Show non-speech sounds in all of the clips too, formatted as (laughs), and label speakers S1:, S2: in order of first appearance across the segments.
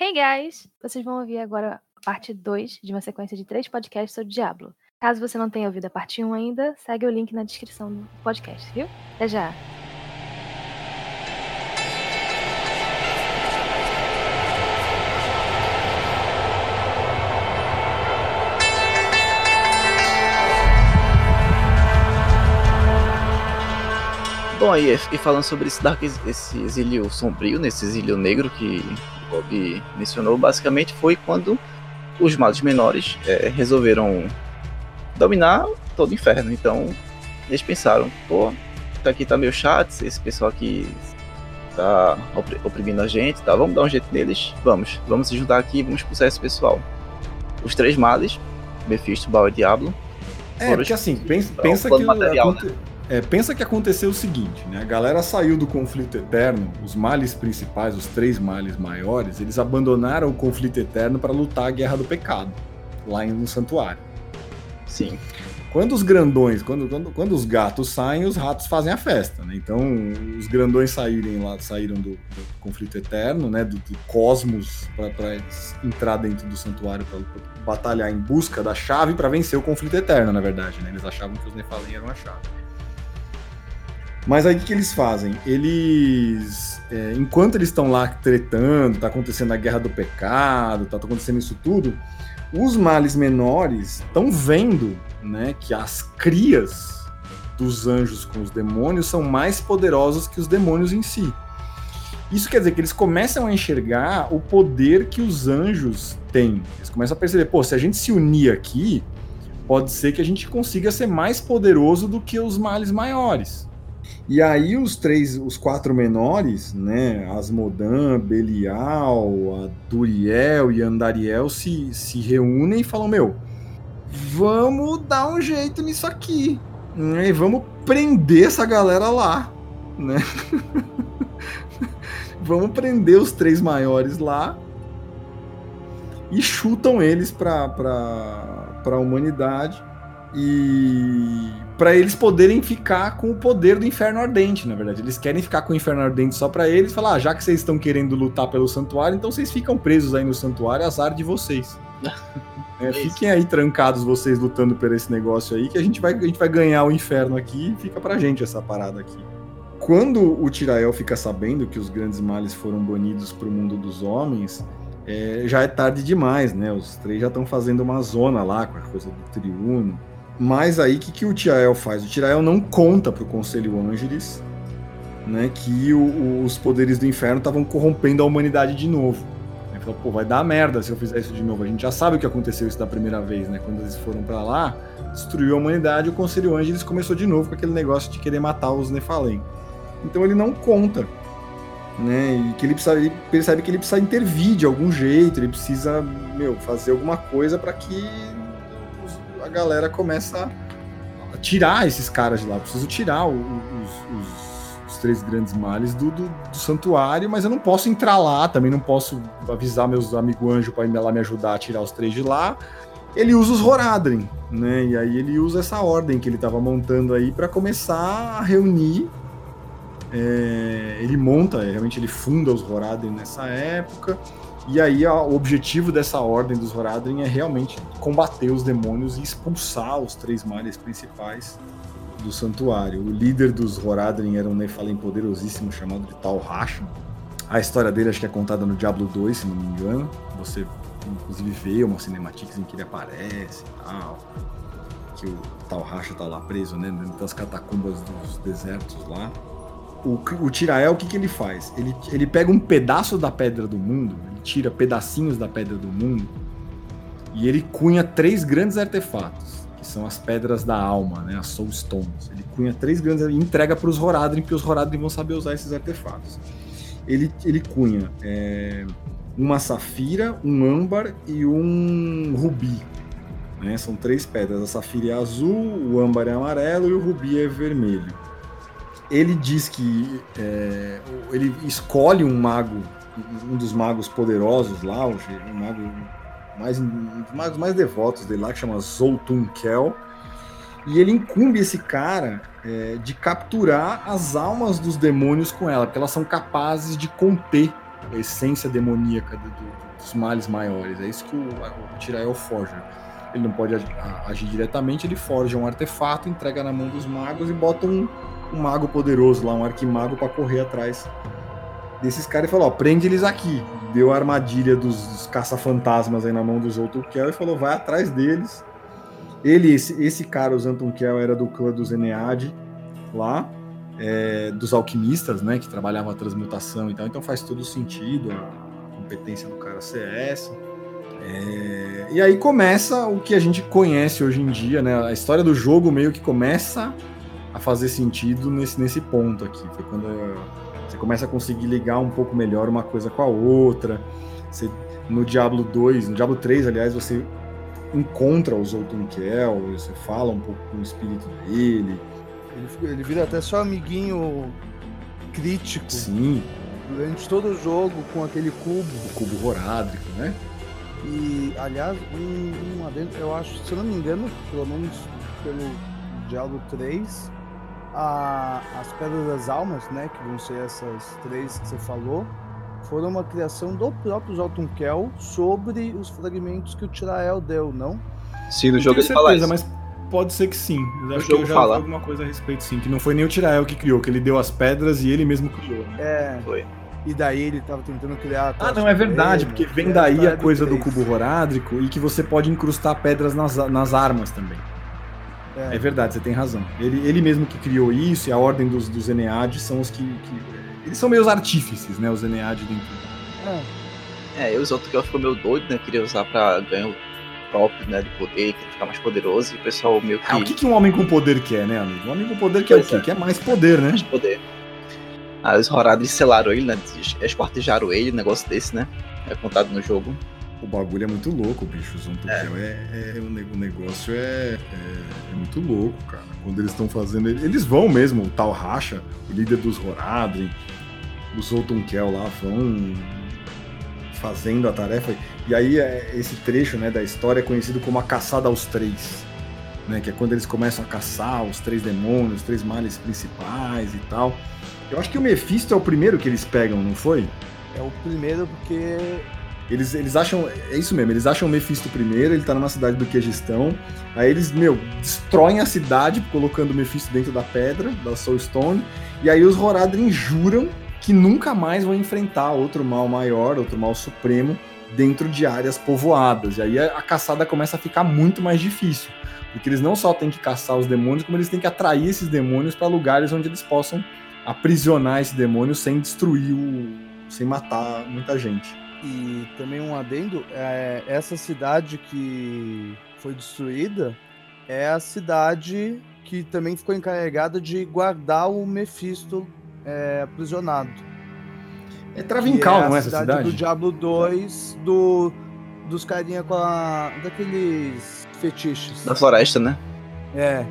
S1: Hey guys! Vocês vão ouvir agora a parte 2 de uma sequência de três podcasts sobre Diablo. Caso você não tenha ouvido a parte 1 ainda, segue o link na descrição do podcast, viu? Até já!
S2: Bom, e, e falando sobre esse, dark, esse exílio sombrio, nesse exílio negro que o Bob mencionou, basicamente foi quando os males menores é, resolveram dominar todo o inferno. Então, eles pensaram, pô, tá aqui tá meio chato, esse pessoal aqui tá oprimindo a gente, tá? Vamos dar um jeito neles? Vamos, vamos se juntar aqui e vamos expulsar esse pessoal. Os três males, Mephisto, Baal e Diablo.
S3: É, porque assim, pensa, pensa que material, né? É, pensa que aconteceu o seguinte, né? A galera saiu do conflito eterno, os males principais, os três males maiores, eles abandonaram o conflito eterno para lutar a guerra do pecado, lá no santuário.
S2: Sim.
S3: Quando os grandões, quando, quando, quando os gatos saem, os ratos fazem a festa, né? Então, os grandões saírem lá, saíram do, do conflito eterno, né? Do, do cosmos, para entrar dentro do santuário para batalhar em busca da chave para vencer o conflito eterno, na verdade, né? Eles achavam que os Nephilim eram a chave. Mas aí o que eles fazem? Eles, é, enquanto eles estão lá tretando, tá acontecendo a guerra do pecado, tá acontecendo isso tudo, os males menores estão vendo, né, que as crias dos anjos com os demônios são mais poderosos que os demônios em si. Isso quer dizer que eles começam a enxergar o poder que os anjos têm. Eles começam a perceber, pô, se a gente se unir aqui, pode ser que a gente consiga ser mais poderoso do que os males maiores. E aí os três, os quatro menores, né, Asmodan, Belial, Duriel e Andariel se, se reúnem e falam, meu, vamos dar um jeito nisso aqui, né, e vamos prender essa galera lá, né? (laughs) vamos prender os três maiores lá e chutam eles para a humanidade e para eles poderem ficar com o poder do inferno ardente, na verdade. Eles querem ficar com o inferno ardente só para eles, falar, ah, já que vocês estão querendo lutar pelo santuário, então vocês ficam presos aí no santuário, azar de vocês. (laughs) é, fiquem aí trancados vocês lutando por esse negócio aí, que a gente vai, a gente vai ganhar o inferno aqui e fica pra gente essa parada aqui. Quando o Tirael fica sabendo que os grandes males foram banidos pro mundo dos homens, é, já é tarde demais, né? Os três já estão fazendo uma zona lá com a coisa do triuno. Mas aí, o que, que o Tirael faz? O Tirael não conta para o Conselho Ângeles né, que o, os poderes do inferno estavam corrompendo a humanidade de novo. Ele falou, pô, vai dar merda se eu fizer isso de novo. A gente já sabe o que aconteceu isso da primeira vez, né? Quando eles foram para lá, destruiu a humanidade, o Conselho Ângeles começou de novo com aquele negócio de querer matar os Nephalem. Então ele não conta, né? E que ele, precisa, ele percebe que ele precisa intervir de algum jeito, ele precisa, meu, fazer alguma coisa para que a galera começa a tirar esses caras de lá. Eu preciso tirar os, os, os, três grandes males do, do, do, santuário, mas eu não posso entrar lá, também não posso avisar meus amigos anjos para ir lá me ajudar a tirar os três de lá. Ele usa os Horadrim, né? E aí ele usa essa ordem que ele estava montando aí para começar a reunir. É, ele monta, realmente ele funda os Horadrim nessa época e aí o objetivo dessa ordem dos Horadrim é realmente combater os demônios e expulsar os três males principais do santuário. O líder dos Horadrim era um Nephalem poderosíssimo chamado de Tal Rasha. A história dele acho que é contada no Diablo 2, se não me engano. Você inclusive vê uma cinemática em que ele aparece e tal. Que o Tal Rasha tá lá preso, né? Dentro das catacumbas dos desertos lá o, o Tirael, o que, que ele faz? Ele, ele pega um pedaço da pedra do mundo, ele tira pedacinhos da pedra do mundo e ele cunha três grandes artefatos, que são as pedras da alma, né, as Soul Stones. Ele cunha três grandes e entrega para os Horadrim, porque os Horadrim vão saber usar esses artefatos. Ele, ele cunha é, uma safira, um âmbar e um rubi. Né? São três pedras. A safira é azul, o âmbar é amarelo e o rubi é vermelho ele diz que é, ele escolhe um mago, um dos magos poderosos lá, um mago mais, um dos magos mais devotos dele lá, que chama Zoltun Kel, e ele incumbe esse cara é, de capturar as almas dos demônios com ela, porque elas são capazes de conter a essência demoníaca do, do, dos males maiores. É isso que o, o Tirael forja. Ele não pode agir diretamente, ele forja um artefato, entrega na mão dos magos e bota um, um mago poderoso lá, um arquimago para correr atrás desses caras e falou: ó, prende eles aqui. Deu a armadilha dos, dos caça-fantasmas aí na mão dos Kel e falou: vai atrás deles. Ele, esse, esse cara, o Kel era do clã dos Enead lá, é, dos alquimistas, né, que trabalhavam a transmutação e tal. Então faz todo sentido a competência do cara CS. É, e aí começa o que a gente conhece hoje em dia, né? A história do jogo meio que começa a fazer sentido nesse, nesse ponto aqui. Foi quando você começa a conseguir ligar um pouco melhor uma coisa com a outra. Você, no Diablo 2, no Diablo 3, aliás, você encontra o Zoltunkel, você fala um pouco com o espírito dele.
S4: Ele, ele vira até seu amiguinho crítico.
S3: Sim.
S4: Durante todo o jogo com aquele cubo.
S3: O cubo horádico, né?
S4: E, aliás, um, um adendo, eu acho, se eu não me engano, pelo menos pelo Diablo 3, a, as Pedras das Almas, né, que vão ser essas três que você falou, foram uma criação do próprio Jotunkel sobre os fragmentos que o Tirael deu, não?
S2: Sim, no jogo ele fala isso.
S3: mas pode ser que sim. Eu acho que eu já fala. alguma coisa a respeito, sim. Que não foi nem o Tirael que criou, que ele deu as pedras e ele mesmo criou. Né?
S4: É. Foi. E daí ele tava tentando criar.
S3: Ah, não, é verdade, porque vem daí a coisa do cubo horádrico e que você pode incrustar pedras nas, nas armas também. É. é. verdade, você tem razão. Ele, ele mesmo que criou isso e a ordem dos, dos Eneades são os que, que, Eles são meus artífices, né? Os Eneades dentro.
S2: É, é os outros que eu ficou meio doido, né? Queria usar pra ganhar o próprio, né? De poder, queria ficar mais poderoso. E o pessoal meio que.
S3: Ah, o que, que um homem com poder quer, né, amigo? Um homem com poder quer pois o quê? É. Quer mais poder, né? Mais
S2: poder. Ah, os Horadris selaram ele, né? Esquartejaram ele, negócio desse, né? É contado no jogo.
S3: O bagulho é muito louco, bicho. O Zontokel é. É, é, o negócio é, é, é, muito louco, cara. Quando eles estão fazendo. Eles vão mesmo, o tal Racha, o líder dos Horadrim, o Zoltunkel lá, vão fazendo a tarefa. E aí é, esse trecho né, da história é conhecido como a caçada aos três. Né, que é quando eles começam a caçar os três demônios, os três males principais e tal. Eu acho que o Mephisto é o primeiro que eles pegam, não foi?
S4: É o primeiro porque
S3: eles, eles acham. É isso mesmo, eles acham o Mephisto primeiro, ele tá numa cidade do Quegistão. Aí eles, meu, destroem a cidade colocando o Mephisto dentro da pedra, da Soulstone. E aí os Horadrim juram que nunca mais vão enfrentar outro mal maior, outro mal supremo, dentro de áreas povoadas. E aí a, a caçada começa a ficar muito mais difícil. Porque eles não só têm que caçar os demônios, como eles têm que atrair esses demônios para lugares onde eles possam aprisionar esse demônio sem destruir o. sem matar muita gente.
S4: E também um adendo, é, essa cidade que foi destruída é a cidade que também ficou encarregada de guardar o Mephisto é, aprisionado.
S3: É Travincal, é não é essa cidade?
S4: do Diablo 2, do, dos carinha com a, daqueles fetiches.
S2: Da floresta, né?
S4: É.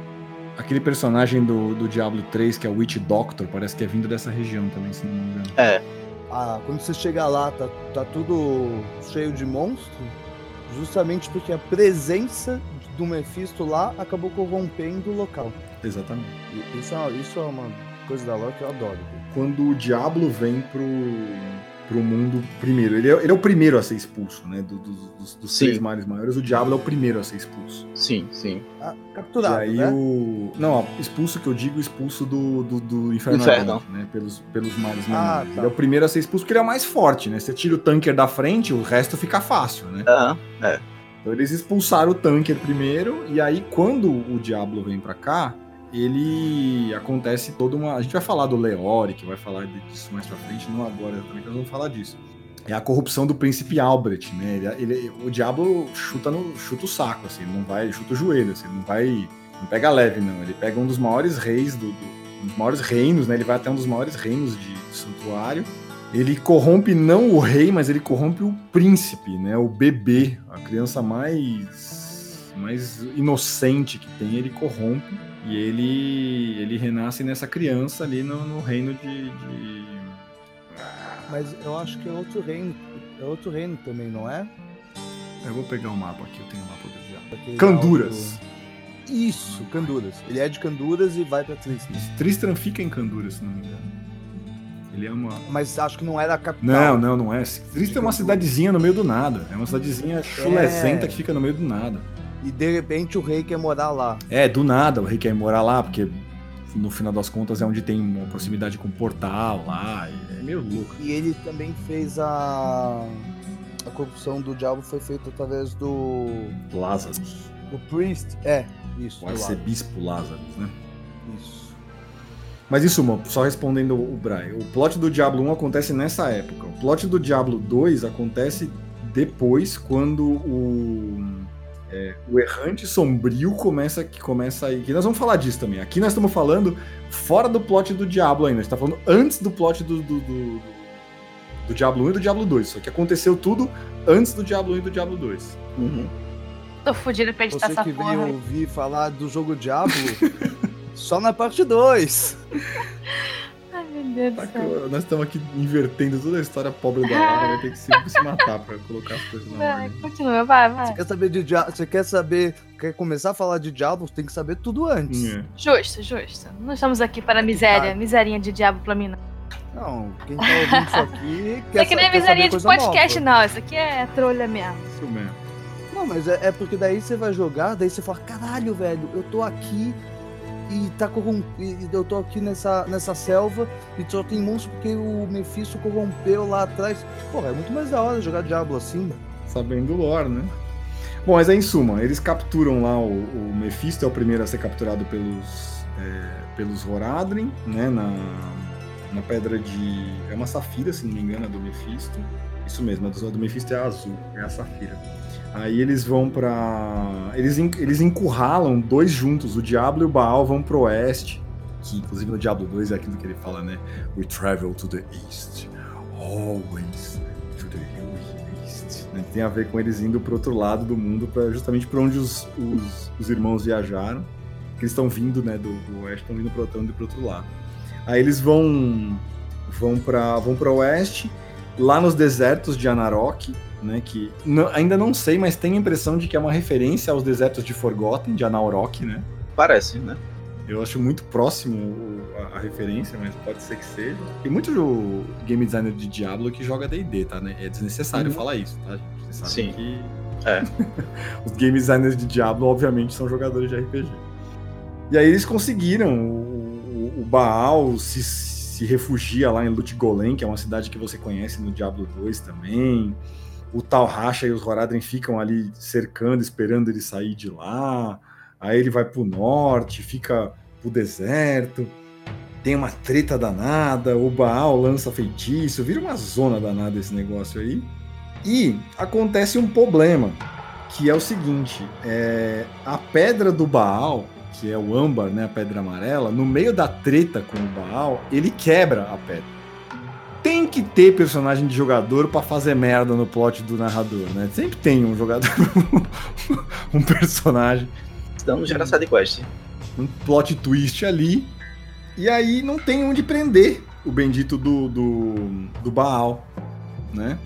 S3: Aquele personagem do, do Diablo 3, que é o Witch Doctor, parece que é vindo dessa região também, se não me engano.
S2: É
S4: ah, quando você chega lá, tá, tá tudo cheio de monstro, justamente porque a presença do Mephisto lá acabou corrompendo o local.
S3: Exatamente.
S4: Isso é, isso é uma coisa da lore que eu adoro.
S3: Quando o Diablo vem pro, pro mundo primeiro. Ele é, ele é o primeiro a ser expulso, né? Do, do, dos, dos três mares maiores, o Diablo é o primeiro a ser expulso.
S2: Sim, sim.
S4: Ah, capturado.
S3: E aí
S4: né?
S3: o. Não, expulso que eu digo, expulso do, do, do Inferno, Inferno. né? Pelos, pelos mares ah, menores. Tá. Ele é o primeiro a ser expulso porque ele é o mais forte, né? Você tira o tanker da frente, o resto fica fácil, né?
S2: Ah, é.
S3: Então eles expulsaram o tanker primeiro, e aí quando o Diablo vem para cá, ele acontece toda uma. A gente vai falar do Leori, que vai falar disso mais pra frente, não agora também, nós vamos falar disso. É a corrupção do príncipe Albrecht, né? Ele, ele, o diabo chuta, no, chuta o saco, assim, ele não vai, chuta o joelho, assim, ele não vai. Não pega leve, não. Ele pega um dos maiores reis do, do um dos maiores reinos, né? Ele vai até um dos maiores reinos de, de santuário. Ele corrompe não o rei, mas ele corrompe o príncipe, né? O bebê, a criança mais mais inocente que tem, ele corrompe e ele, ele renasce nessa criança ali no, no reino de, de,
S4: Mas eu acho que é outro reino. É outro reino também, não é?
S3: Eu vou pegar o um mapa aqui, eu tenho o um mapa do diabo. Canduras.
S4: Isso, Canduras. Ele é de Canduras e vai pra Tristram.
S3: Tristram fica em Canduras, se não me engano. Ele é uma.
S4: Mas acho que não era a capital.
S3: Não, não, não é. Cristo é uma cidadezinha no meio do nada. É uma cidadezinha chulesenta
S4: É.
S3: que fica no meio do nada.
S4: E de repente o rei quer morar lá.
S3: É, do nada o rei quer morar lá, porque no final das contas é onde tem uma proximidade com o portal lá. É meio louco.
S4: E ele também fez a. A corrupção do diabo foi feita através do.
S3: Lázaro.
S4: Do priest. É, isso.
S3: O arcebispo Lázaro, né?
S4: Isso.
S3: Mas isso, mano, só respondendo o Brian. O plot do Diablo 1 acontece nessa época. O plot do Diablo 2 acontece depois, quando o, é, o errante sombrio começa que começa aí. Que nós vamos falar disso também. Aqui nós estamos falando fora do plot do Diablo ainda. A gente tá falando antes do plot do, do, do, do Diablo 1 e do Diablo 2. Só que aconteceu tudo antes do Diablo 1 e do Diablo 2.
S2: Uhum.
S1: Tô fudido pra editar
S4: Você
S1: essa
S4: que
S1: porra.
S4: veio ouvir falar do jogo Diablo, (laughs) só na parte 2. (laughs)
S1: Ai, meu Deus
S3: Tá
S1: do
S3: que
S1: céu.
S3: nós estamos aqui invertendo toda a história pobre da Lara. Vai ter que se, se matar pra colocar as coisas na
S1: Vai,
S3: ordem.
S1: continua, vai, vai.
S4: Você quer saber de Diablo? Você quer saber. Quer começar a falar de Diablo? Tem que saber tudo antes.
S3: É.
S1: Justo, justo. Não estamos aqui para miséria, miserinha de diabo plamina.
S4: Não, quem tá ouvindo isso aqui (laughs)
S1: Isso
S4: quer,
S1: aqui não é
S4: saber
S1: de podcast,
S4: nova.
S1: não. Isso aqui é trolha mesmo.
S3: Isso mesmo.
S4: Não, mas é, é porque daí você vai jogar, daí você fala, caralho, velho, eu tô aqui e tá corrompido. Eu tô aqui nessa, nessa selva e só tem monstro porque o Mephisto corrompeu lá atrás. Porra, é muito mais da hora jogar Diablo assim.
S3: sabendo o lore, né? Bom, mas aí, em suma, eles capturam lá o, o Mephisto, é o primeiro a ser capturado pelos, é, pelos Horadrim, né? Na, na pedra de. É uma safira, se não me engano, a do Mephisto. Isso mesmo, a do, a do Mephisto é azul, é a safira. Aí eles vão pra. Eles, eles encurralam dois juntos, o Diablo e o Baal vão pro oeste. Que inclusive no Diablo 2 é aquilo que ele fala, né? We travel to the east, always to the east. Né? Tem a ver com eles indo pro outro lado do mundo, pra, justamente para onde os, os, os irmãos viajaram. Que eles estão vindo, né, do, do oeste, estão vindo pro, indo pro outro lado. Aí eles vão vão para vão para oeste, lá nos desertos de Anarok, né, que não- ainda não sei, mas tenho a impressão de que é uma referência aos desertos de Forgotten, de Anarok, né?
S2: Parece, né?
S3: Eu acho muito próximo a, a referência, mas pode ser que seja. Tem muito game designer de Diablo que joga D&D, tá? Né? É desnecessário
S2: Uhum.
S3: falar isso, tá?
S2: Sim.
S3: que
S2: É. (laughs)
S3: os game designers de Diablo, obviamente, são jogadores de RPG. E aí eles conseguiram. O, o- o Baal se, se refugia lá em Lutgolem, que é uma cidade que você conhece no Diablo 2 também. O Tal Racha e os Horadrim ficam ali cercando, esperando ele sair de lá. Aí ele vai pro norte, fica pro deserto. Tem uma treta danada, o Baal lança feitiço, vira uma zona danada esse negócio aí. E acontece um problema, que é o seguinte: é, a pedra do Baal, que é o âmbar, né, a pedra amarela, no meio da treta com o Baal, ele quebra a pedra. Tem que ter personagem de jogador pra fazer merda no plot do narrador, né? Sempre tem um jogador, (laughs) um personagem
S2: Senão não gera sidequest.
S3: um plot twist ali. E aí não tem onde prender o bendito do, do, do Baal, né?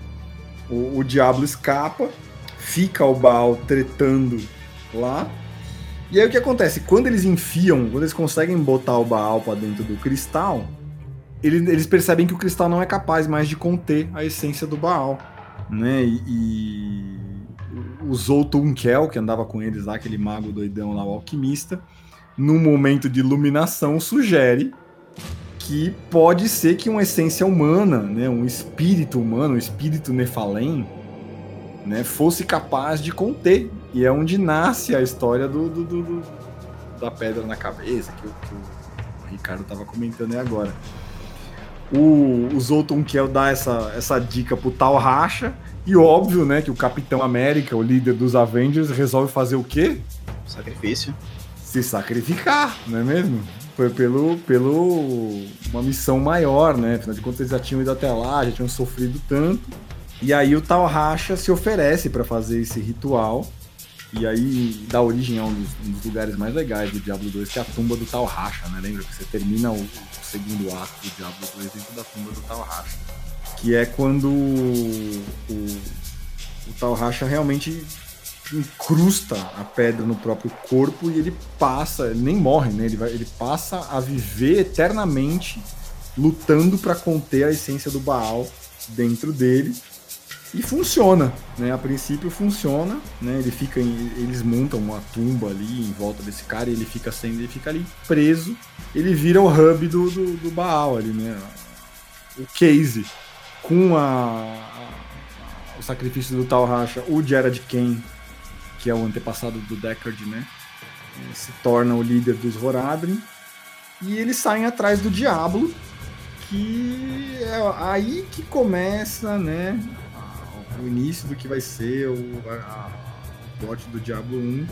S3: O, o diabo escapa, fica o Baal tretando lá. E aí o que acontece? Quando eles enfiam, quando eles conseguem botar o Baal pra dentro do cristal, ele- eles percebem que o cristal não é capaz mais de conter a essência do Baal, né? E, e o Zoltunkel, que andava com eles lá, aquele mago doidão lá, o alquimista, num momento de iluminação, sugere que pode ser que uma essência humana, né, um espírito humano, um espírito Nefalém, né, fosse capaz de conter. E é onde nasce a história do, do- do- do- da pedra na cabeça, que, o- que o Ricardo estava comentando aí agora. O, o Zoltunkel dá essa, essa dica pro tal racha, e óbvio, né, que o Capitão América, o líder dos Avengers, resolve fazer o quê?
S2: Sacrifício.
S3: se sacrificar, não é mesmo? Foi pelo, pelo uma missão maior, né? Afinal de contas, eles já tinham ido até lá, já tinham sofrido tanto. E aí o tal Racha se oferece para fazer esse ritual. E aí dá origem a um dos, um dos lugares mais legais do Diablo 2, que é a tumba do tal Racha, né? Lembra que você termina o, o segundo ato do Diablo 2 dentro da tumba do tal Racha. Que é quando o, o, tal Racha realmente incrusta a pedra no próprio corpo e ele passa, ele nem morre, né? Ele, vai, ele passa a viver eternamente lutando para conter a essência do Baal dentro dele. E funciona, né? A princípio funciona, né? Ele fica em, eles montam uma tumba ali em volta desse cara e ele fica sendo, ele fica ali preso. Ele vira o hub do, do, do Baal ali, né? O case com a, a o sacrifício do Tal Racha, o Jared Kane, que é o antepassado do Deckard, né? Se torna o líder dos Horadrim. E eles saem atrás do Diablo, que é aí que começa, né? O início do que vai ser o, a, a plot do Diablo 1.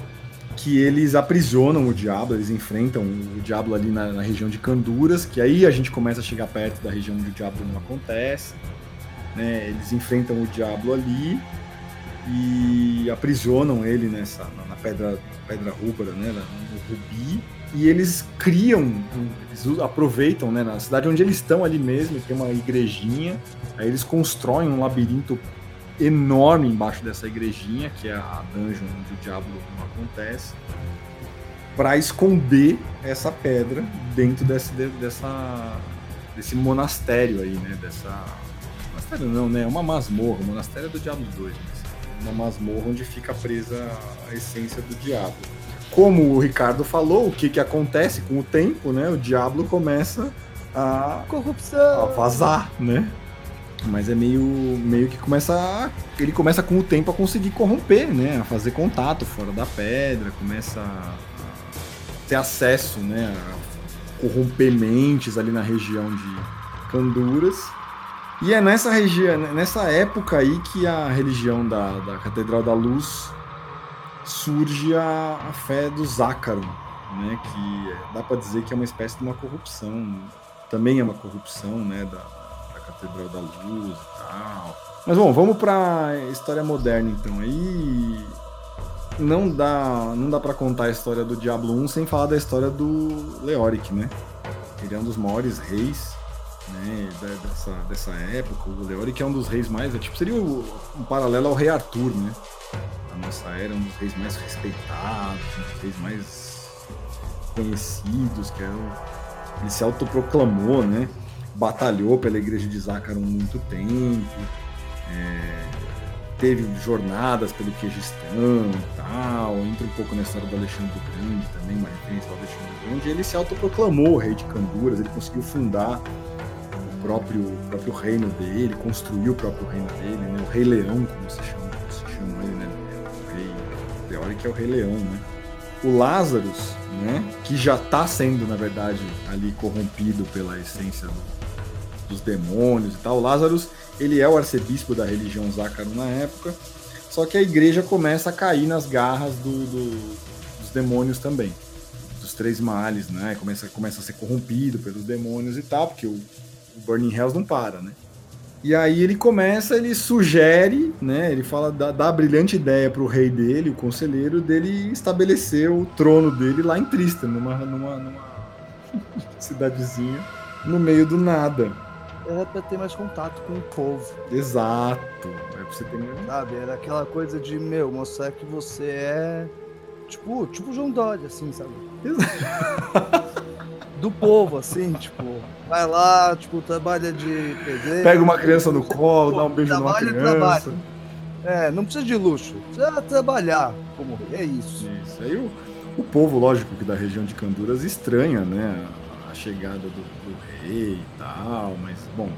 S3: Que eles aprisionam o Diablo, eles enfrentam o Diablo ali na, na região de Canduras, que aí a gente começa a chegar perto da região onde o Diablo não acontece. Né? Eles enfrentam o Diablo ali e aprisionam ele nessa na pedra pedra rúbara, né, no rubi, e eles criam, eles aproveitam, né, na cidade onde eles estão ali mesmo, tem uma igrejinha, aí eles constroem um labirinto enorme embaixo dessa igrejinha, que é a dungeon onde o diabo não acontece, para esconder essa pedra dentro desse, dessa, desse monastério aí, né, dessa monastério não, né, é uma masmorra, o monastério é do Diablo 2, né? uma masmorra onde fica presa a essência do diabo. Como o Ricardo falou, o que, que acontece com o tempo, né? O diabo começa a
S4: corrupção,
S3: a vazar, né? Mas é meio, meio que começa ele começa com o tempo a conseguir corromper, né? A fazer contato fora da pedra, começa a ter acesso, né? A corromper mentes ali na região de Canduras e é nessa região, nessa época aí que a religião da, da Catedral da Luz surge a, a fé do Zácaro, né? Que dá para dizer que é uma espécie de uma corrupção, também é uma corrupção, né? Da Catedral da Luz e tal. Mas bom, vamos para história moderna então. Aí não dá, não dá para contar a história do Diablo 1 sem falar da história do Leoric, né? Ele é um dos maiores reis né, dessa, dessa época, o Leoric é um dos reis mais, é, tipo, seria um, paralelo ao rei Arthur, né? A nossa era, um dos reis mais respeitados, um dos reis mais conhecidos, que era o, ele se autoproclamou, né? Batalhou pela igreja de Zácaro muito tempo, é, teve jornadas pelo Quejistão e tal, entra um pouco na história do Alexandre o Grande também, uma referência ao Alexandre o Grande, ele se autoproclamou rei de Canduras, ele conseguiu fundar próprio, próprio reino dele, construiu o próprio reino dele, né? O Rei Leão, como se chama, como se chama ele, né? O rei teórico é o Rei Leão, né? O Lazarus, né? Que já está sendo, na verdade, ali corrompido pela essência do, dos demônios e tal. O Lazarus, ele é o arcebispo da religião Zácaro na época, só que a igreja começa a cair nas garras do, do, dos demônios também. Dos três males, né? Começa, começa a ser corrompido pelos demônios e tal, porque o o Burning Hells não para, né? E aí ele começa, ele sugere, né? Ele fala, dá, dá a brilhante ideia para o rei dele, o conselheiro, dele estabelecer o trono dele lá em Tristan, numa, numa, numa (laughs) cidadezinha, no meio do nada.
S4: Era pra ter mais contato com o povo.
S3: Exato. É pra você ter mais...
S4: Sabe, era aquela coisa de, meu, mostrar que você é. Tipo, tipo João Dória, assim, sabe? do povo, assim, tipo, vai lá, tipo, trabalha de pedreiro.
S3: Pega uma criança no colo, dá um beijo numa criança. Trabalha.
S4: É, não precisa de luxo, precisa trabalhar como é isso.
S3: Isso, aí o, o povo, lógico, que da região de Canduras estranha, né, a chegada do, do rei e tal, mas, bom,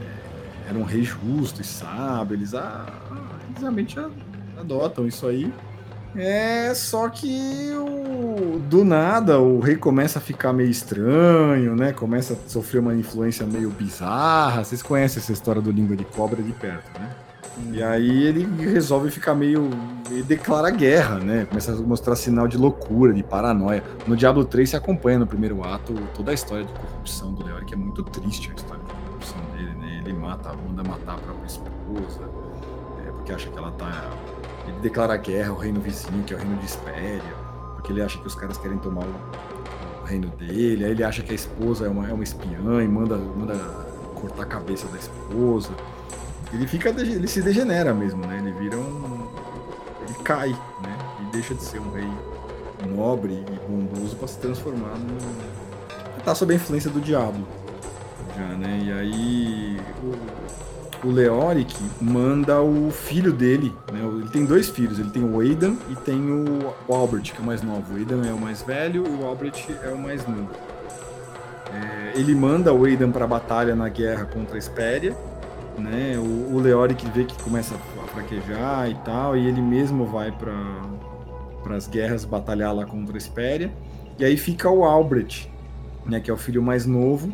S3: é, era um rei justo e sábio, eles, ah, eles realmente adotam isso aí. É, só que o, do nada o rei começa a ficar meio estranho, né? Começa a sofrer uma influência meio bizarra. Vocês conhecem essa história do língua de cobra de perto, né? E aí ele resolve ficar meio. Ele declara guerra, né? Começa a mostrar sinal de loucura, de paranoia. No Diablo 3 se acompanha no primeiro ato toda a história de corrupção do Leori, que é muito triste a história de corrupção dele, né? Ele mata, manda matar a própria esposa, é, porque acha que ela tá ele declara guerra ao reino vizinho, que é o reino de Espéria, porque ele acha que os caras querem tomar o, o reino dele, aí ele acha que a esposa é uma, é uma espiã e manda, manda cortar a cabeça da esposa. Ele fica, ele se degenera mesmo, né? Ele vira um. Ele cai, né? E deixa de ser um rei nobre e bondoso para se transformar no. Tá sob a influência do diabo. Já, né? E aí o, o Leoric manda o filho dele, né? Ele tem dois filhos, ele tem o Aidan e tem o, Albert, que é o mais novo. O Aidan é o mais velho e o Albert é o mais novo. É, ele manda o Aidan para batalha na guerra contra a Espéria, né? O, o Leoric vê que começa a fraquejar e tal, e ele mesmo vai para para as guerras batalhar lá contra a Espéria. E aí fica o Albrecht, né, que é o filho mais novo,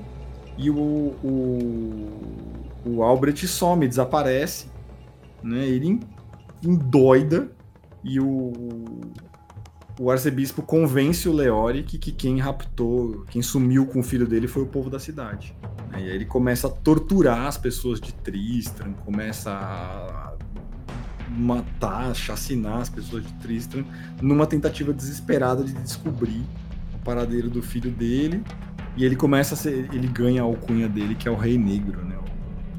S3: e o, o, o Albrecht some, desaparece, né, ele endoida, e o, o arcebispo convence o Leoric que quem raptou, quem sumiu com o filho dele foi o povo da cidade. E aí ele começa a torturar as pessoas de Tristram, começa a matar, chacinar as pessoas de Tristram, numa tentativa desesperada de descobrir o paradeiro do filho dele. E ele começa a ser, ele ganha a alcunha dele, que é o Rei Negro, né?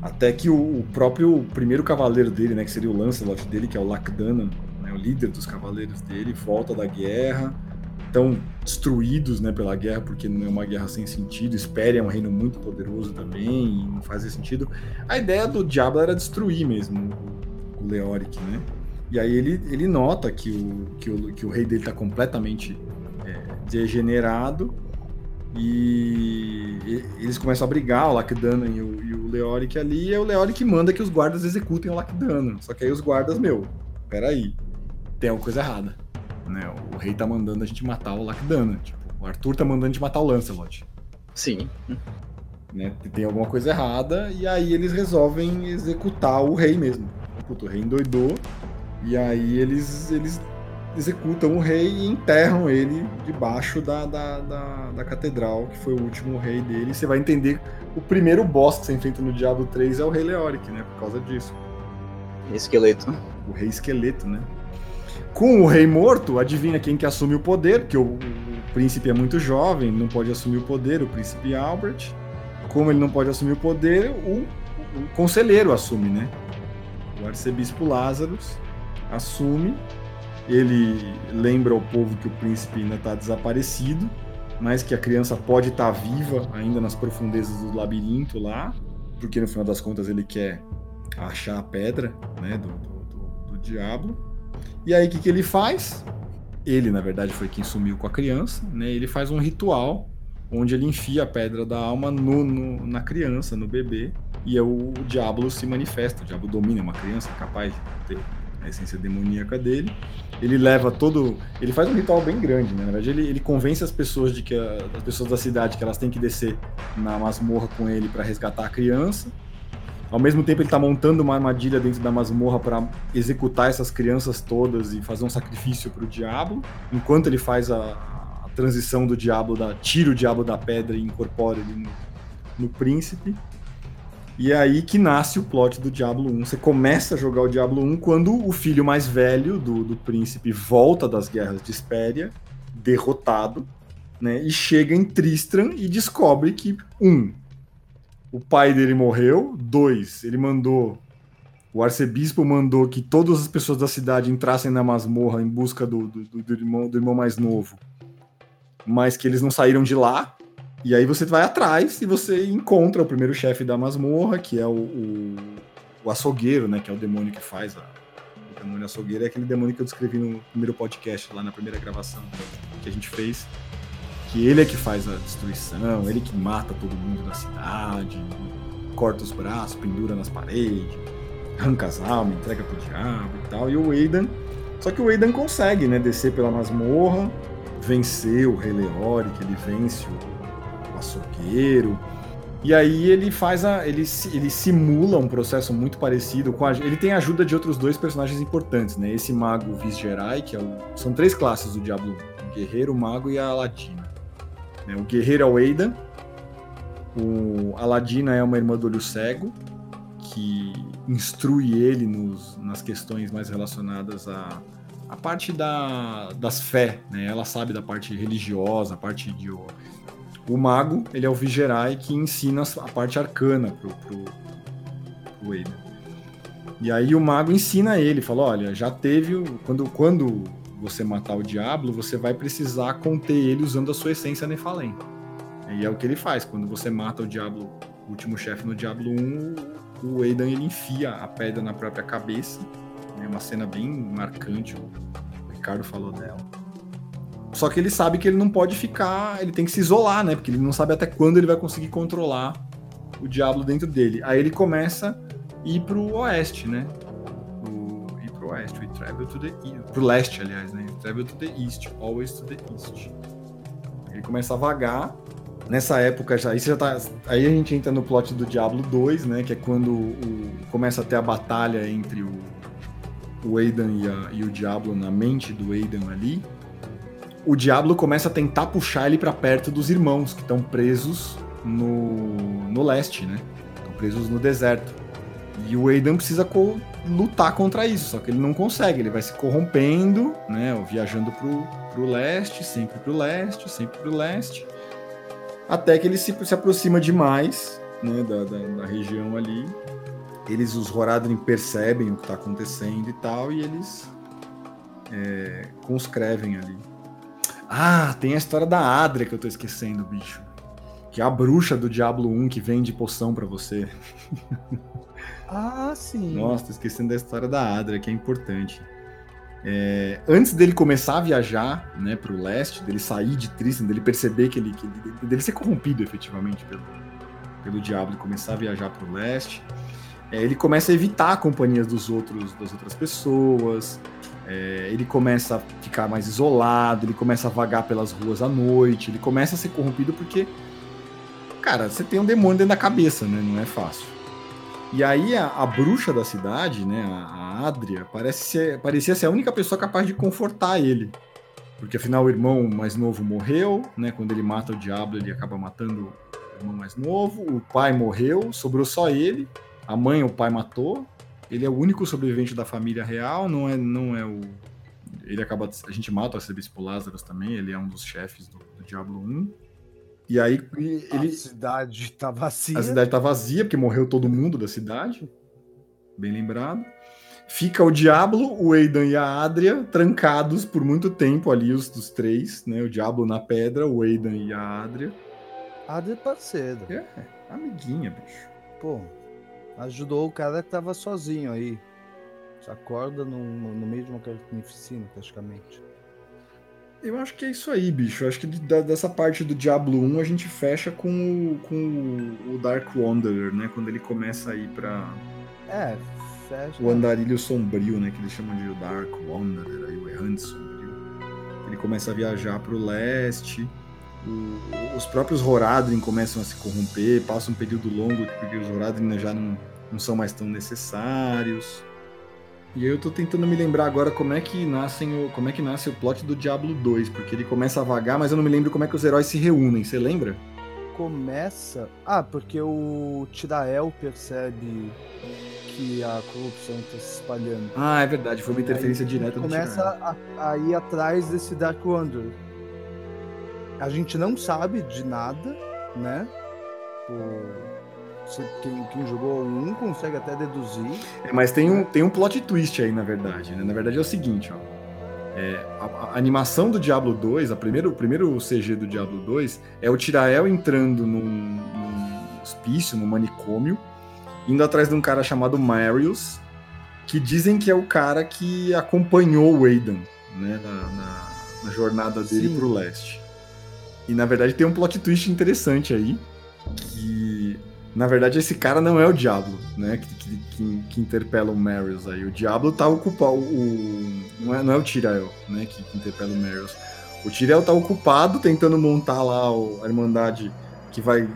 S3: Até que o, o próprio primeiro cavaleiro dele, né, que seria o Lancelot dele, que é o Lacdanan, né, o líder dos cavaleiros dele, volta da guerra, estão destruídos né, pela guerra, porque não é uma guerra sem sentido. Espere é um reino muito poderoso também, não faz sentido. A ideia do Diablo era destruir mesmo o Leoric, né? E aí ele, ele nota que o, que o, que o rei dele está completamente é, degenerado e, e, eles começam a brigar, o Lacdana e o, e o Leoric ali, e é o Leoric manda que os guardas executem o Lacdana. Só que aí os guardas, meu, peraí, tem alguma coisa errada. Né? O rei tá mandando a gente matar o Lacdana. Tipo, o Arthur tá mandando a gente matar o Lancelot.
S2: Sim.
S3: Né? Tem alguma coisa errada, e aí eles resolvem executar o rei mesmo puto, o rei endoidou. E aí eles, eles executam o rei e enterram ele debaixo da, da, da, da, catedral, que foi o último rei dele. Você vai entender o primeiro boss que você enfrenta no Diablo 3 é o Rei Leoric, né? Por causa disso.
S2: Esqueleto.
S3: O Rei Esqueleto, né? Com o Rei morto, adivinha quem que assume o poder? Porque o, o príncipe é muito jovem, não pode assumir o poder, o príncipe Albert. Como ele não pode assumir o poder, o, o conselheiro assume, né? O arcebispo Lázaro assume, ele lembra ao povo que o príncipe ainda está desaparecido, mas que a criança pode estar tá viva ainda nas profundezas do labirinto lá, porque no final das contas ele quer achar a pedra né, do, do, do, do diabo. E aí o que, que ele faz? Ele, na verdade, foi quem sumiu com a criança, né? Ele faz um ritual onde ele enfia a pedra da alma no, no, na criança, no bebê, e é o, o diabo se manifesta, o diabo domina uma criança capaz de ter a essência demoníaca dele. Ele leva todo. Ele faz um ritual bem grande, né? Na verdade, ele, ele convence as pessoas de que a, as pessoas da cidade que elas têm que descer na masmorra com ele para resgatar a criança. Ao mesmo tempo, ele está montando uma armadilha dentro da masmorra para executar essas crianças todas e fazer um sacrifício para o diabo. Enquanto ele faz a, a, transição do diabo, da, tira o diabo da pedra e incorpora ele no, no príncipe. E é aí que nasce o plot do Diablo 1. Você começa a jogar o Diablo 1 quando o filho mais velho do, do príncipe volta das guerras de Espéria, derrotado, né? E chega em Tristram e descobre que, um, o pai dele morreu, dois, ele mandou. O arcebispo mandou que todas as pessoas da cidade entrassem na masmorra em busca do, do, do, irmão, do irmão mais novo, mas que eles não saíram de lá, e aí você vai atrás e você encontra o primeiro chefe da masmorra, que é o, o, o, açougueiro, né? Que é o demônio que faz a. O demônio açougueiro é aquele demônio que eu descrevi no primeiro podcast, lá na primeira gravação que a gente fez. Que ele é que faz a destruição, ele que mata todo mundo na cidade, corta os braços, pendura nas paredes, arranca as almas, entrega pro diabo e tal. E o Aidan. Só que o Aidan consegue, né? Descer pela masmorra, vencer o Rei Leori, que ele vence o açougueiro. E aí ele faz a. Ele, ele simula um processo muito parecido com a. Ele tem a ajuda de outros dois personagens importantes, né? Esse mago Visgerai, que é o. São três classes do Diablo: o guerreiro, o mago e a Aladina. Né? O guerreiro é o Aidan. O Aladina é uma irmã do olho cego, que instrui ele nos, nas questões mais relacionadas a, a parte da, das fé, né? Ela sabe da parte religiosa, a parte de o mago, ele é o Vigerai que ensina a parte arcana pro, pro, pro Aiden. E aí o mago ensina ele, fala, olha, já teve, quando, quando você matar o diabo, você vai precisar conter ele usando a sua essência Nefalém. E é o que ele faz, quando você mata o diabo o último chefe no Diablo 1, o Aidan ele enfia a pedra na própria cabeça. É uma cena bem marcante, o Ricardo falou dela. Só que ele sabe que ele não pode ficar, ele tem que se isolar, né? Porque ele não sabe até quando ele vai conseguir controlar o Diablo dentro dele. Aí ele começa a ir pro oeste, né? Oeste, we travel to the east. Pro leste, aliás, né? Travel to the east, always to the east. Ele começa a vagar. Nessa época já, aí, já tá, aí a gente entra no plot do Diablo 2, né? Que é quando o, começa a ter a batalha entre o, o e, a, e o Diablo na mente do Aidan ali o Diablo começa a tentar puxar ele para perto dos irmãos que estão presos no, no leste, né? Estão presos no deserto. E o Aidan precisa lutar contra isso, só que ele não consegue, ele vai se corrompendo, né? Viajando pro, pro leste, sempre pro leste, sempre pro leste. Até que ele se, se aproxima demais né, da, da, da região ali. Eles, os Horadrim, percebem o que está acontecendo e tal, e eles é, conscrevem ali. Ah, tem a história da Adria que eu tô esquecendo, bicho. Que é a bruxa do Diablo 1 que vende poção para você.
S4: Ah, sim.
S3: Nossa, tô esquecendo da história da Adria, que é importante. É, antes dele começar a viajar né, para o leste, dele sair de Tristan, dele perceber que ele, que ele dele ser corrompido efetivamente pelo, pelo diabo e começar a viajar para o leste, é, ele começa a evitar a companhia dos outros, das outras pessoas, é, ele começa a ficar mais isolado, ele começa a vagar pelas ruas à noite, ele começa a ser corrompido porque, cara, você tem um demônio dentro da cabeça, né? Não é fácil. E aí a, a bruxa da cidade, né, a, a Adria, parece ser, parecia ser a única pessoa capaz de confortar ele. Porque afinal o irmão mais novo morreu, né? Quando ele mata o diabo, ele acaba matando o irmão mais novo. O pai morreu, sobrou só ele. A mãe o pai matou. Ele é o único sobrevivente da família real, não é, não é o. Ele acaba. A gente mata o Arcebispo Lázaro também, ele é um dos chefes do, do Diablo 1. E aí ele. A
S4: cidade tá vazia.
S3: A cidade tá vazia, porque morreu todo mundo da cidade. Bem lembrado. Fica o Diablo, o Aidan e a Adria trancados por muito tempo ali, os dos três, né? O Diablo na pedra, o Aidan e a Adria.
S4: Adria é parceiro.
S3: É, amiguinha, bicho.
S4: Pô, Ajudou o cara que tava sozinho aí. Acorda no, no meio de uma carnificina, praticamente.
S3: Eu acho que é isso aí, bicho. Eu acho que da, dessa parte do Diablo 1 a gente fecha com o, com o Dark Wanderer, né? Quando ele começa a ir pra.
S4: É, fecha.
S3: O andarilho sombrio, né? Que eles chamam de Dark Wanderer, aí, o errante sombrio. Ele começa a viajar pro leste. O, os próprios Horadrim começam a se corromper, passa um período longo porque os Horadrim já não, não são mais tão necessários. E aí eu tô tentando me lembrar agora como é que nascem o, como é que nasce o plot do Diablo 2, porque ele começa a vagar, mas eu não me lembro como é que os heróis se reúnem, você lembra?
S4: Começa. Ah, porque o Tirael percebe que a corrupção está se espalhando.
S3: Ah, é verdade, foi uma interferência direta
S4: do. Começa a, a ir atrás desse Dark Wanderer. A gente não sabe de nada, né? Quem, quem, jogou um consegue até deduzir.
S3: É, mas tem um, tem um plot twist aí, na verdade. Né? Na verdade é o seguinte, ó. É, a, a, animação do Diablo 2, a primeiro, o primeiro CG do Diablo 2 é o Tirael entrando num, num hospício, num manicômio, indo atrás de um cara chamado Marius, que dizem que é o cara que acompanhou o Aidan né, na, na, na jornada dele Sim. pro leste. E na verdade tem um plot twist interessante aí, na verdade esse cara não é o Diablo, né? Que, que, que, que interpela o Marius aí. O Diablo tá ocupado. O, não, é, não é o Tirael, né? Que, que interpela o Marius. O Tirael tá ocupado tentando montar lá o, a Irmandade que vai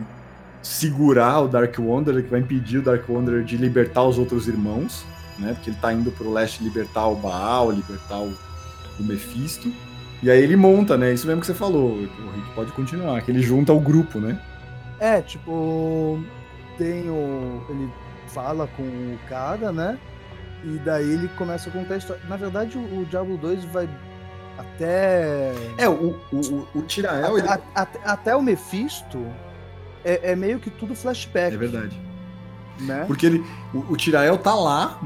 S3: segurar o Dark Wanderer, que vai impedir o Dark Wanderer de libertar os outros irmãos, né? Porque ele tá indo pro leste libertar o Baal, libertar o, o Mephisto. E aí ele monta, né? Isso mesmo que você falou, o Rick pode continuar, que ele junta o grupo, né?
S4: É, tipo, tem o. Ele fala com o cara, né? E daí ele começa a contar a história. Na verdade, o, o Diablo 2 vai até.
S3: É, o, o, o Tirael.
S4: Até, ele... até, até, o Mephisto é, é, meio que tudo flashback.
S3: É verdade. Né? Porque ele, o, o Tirael tá lá,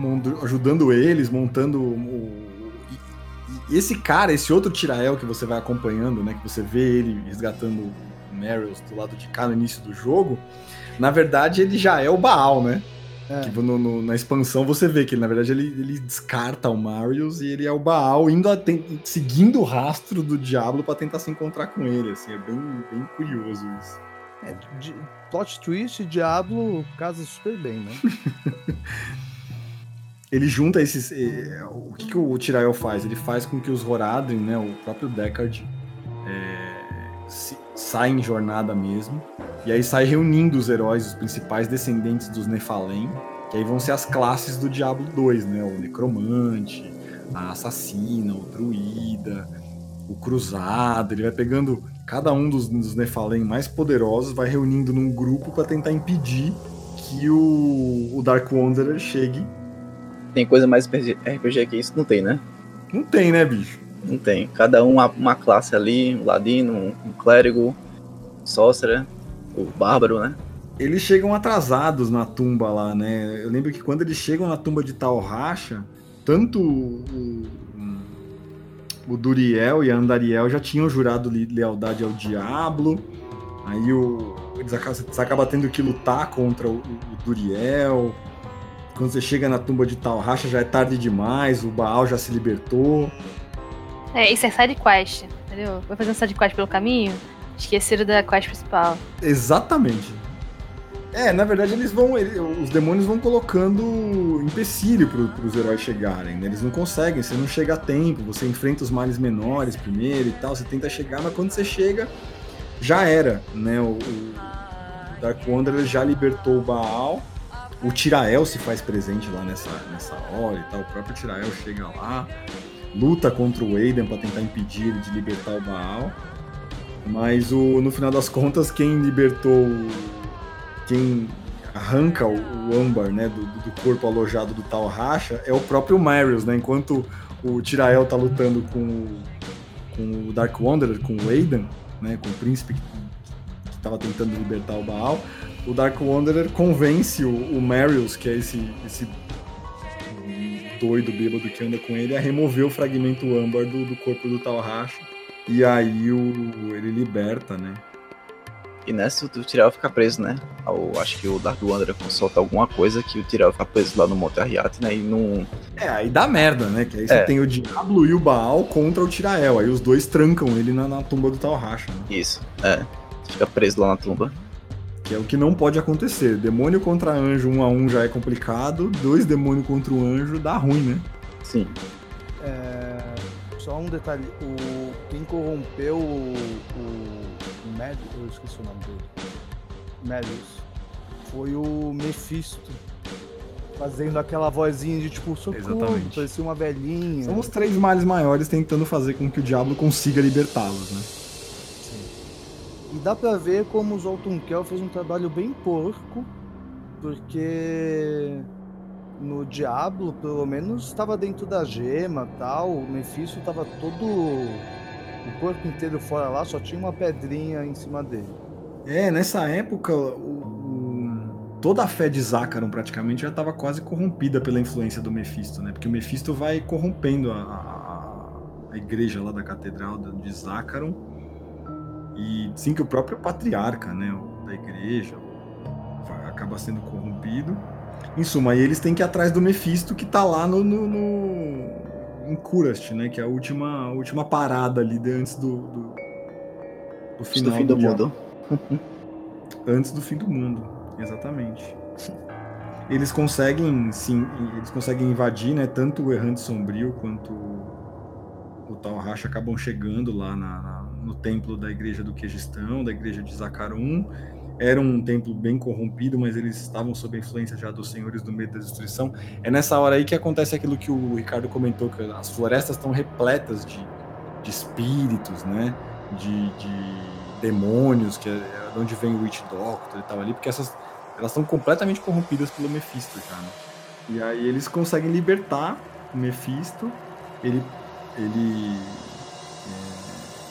S3: ajudando eles, montando o, esse cara, esse outro Tirael que você vai acompanhando, né? Que você vê ele resgatando Marius do lado de cá no início do jogo, na verdade ele já é o Baal, né?
S4: É.
S3: Que no- no- na expansão você vê que na verdade ele, ele descarta o Marius e ele é o Baal, indo a ten- seguindo o rastro do Diablo pra tentar se encontrar com ele. Assim, é bem, bem curioso isso.
S4: É, de- plot twist, Diablo casa super bem, né? (laughs)
S3: Ele junta esses. eh, o que, que o Tirael faz? Ele faz com que os Horadrim, né, o próprio Deckard, eh, se- saia em jornada mesmo. E aí sai reunindo os heróis, os principais descendentes dos Nephalem, que aí vão ser as classes do Diablo 2, né? O Necromante, a Assassina, o Druida, o Cruzado. Ele vai pegando cada um dos, dos mais poderosos, vai reunindo num grupo para tentar impedir que o, o Dark Wanderer chegue
S2: Tem coisa mais RPG que isso? Não tem, né?
S3: Não tem, né, bicho?
S2: Não tem. Cada um uma, classe ali, um ladino, um, clérigo, sorcerer, o bárbaro, né?
S3: Eles chegam atrasados na tumba lá, né? Eu lembro que quando eles chegam na tumba de Tal Racha, tanto o, o, Duriel e a Andariel já tinham jurado lealdade ao Diablo. Aí o, eles acabam, acaba tendo que lutar contra o, o- Duriel. Quando você chega na tumba de Tal Racha já é tarde demais, o Baal já se libertou.
S1: É, isso é side quest, entendeu? Vai fazer um side quest pelo caminho, esqueceram da quest principal.
S3: Exatamente. É, na verdade eles vão. ele- os demônios vão colocando empecilho para os heróis chegarem. né? Eles não conseguem, você não chega a tempo, você enfrenta os males menores primeiro e tal, você tenta chegar, mas quando você chega, já era, né? O, o Dark Wanderer já libertou o Baal. O Tirael se faz presente lá nessa, nessa hora e tal. O próprio Tirael chega lá, luta contra o Aiden para tentar impedir ele de libertar o Baal. Mas o, no final das contas, quem libertou. Quem arranca o, o âmbar né, do, do corpo alojado do tal racha é o próprio Marius, né? Enquanto o Tirael tá lutando com, o- com o Dark Wanderer, com o Aiden, né? Com o príncipe que, que tava tentando libertar o Baal, o Dark Wanderer convence o, o Marius, que é esse, esse doido bêbado que anda com ele, a remover o fragmento âmbar do, do corpo do tal racha. E aí o, ele liberta, né?
S2: E nessa o Tyrell fica preso, né? Ao, acho que o Dark Wanderer solta alguma coisa que o Tyrell fica preso lá no Monte Arriate, né? E não.
S3: É, aí dá merda, né? Que aí você
S2: É.
S3: tem o Diablo e o Baal contra o Tirael. Aí os dois trancam ele na, na tumba do tal racha, né?
S2: Isso, é. Fica preso lá na tumba.
S3: Que é o que não pode acontecer. Demônio contra anjo, um a um já é complicado. Dois demônios contra um anjo dá ruim, né?
S2: Sim.
S4: É, só um detalhe, o, quem corrompeu o, o Mad, eu esqueci o nome dele, Medius, foi o Mephisto, fazendo aquela vozinha de tipo, socorro,
S3: Exatamente.
S4: parecia uma velhinha.
S3: São os três males maiores tentando fazer com que o diabo consiga libertá-los, né?
S4: E dá pra ver como o Zoltunkel fez um trabalho bem porco, porque no Diablo, pelo menos, estava dentro da gema tal. O Mephisto tava todo. O corpo inteiro fora lá, só tinha uma pedrinha em cima dele.
S3: É, nessa época, o- o- toda a fé de Zácaron praticamente já estava quase corrompida pela influência do Mephisto, né? Porque o Mephisto vai corrompendo a, a- a igreja lá da catedral de Zácaron. E sim que o próprio patriarca, né, da igreja, acaba sendo corrompido. Em suma, aí eles têm que ir atrás do Mephisto que tá lá no, no, no- em Kurast, né, que é a última, a última parada ali de- antes do, do, do
S2: Antes
S3: final
S2: do fim do
S3: dia-
S2: mundo. (laughs)
S3: antes do fim do mundo, exatamente. Eles conseguem, sim, eles conseguem invadir, né? Tanto o Errante Sombrio quanto o Tal Racha acabam chegando lá na- na- no templo da igreja do Quegistão, da igreja de Zacarum. Era um templo bem corrompido, mas eles estavam sob a influência já dos senhores do medo da destruição. É nessa hora aí que acontece aquilo que o Ricardo comentou, que as florestas estão repletas de, de espíritos, né? De, de demônios, que é de onde vem o Witch Doctor e tal ali, porque essas elas estão completamente corrompidas pelo Mephisto já, né? E aí eles conseguem libertar o Mephisto, ele, ele é,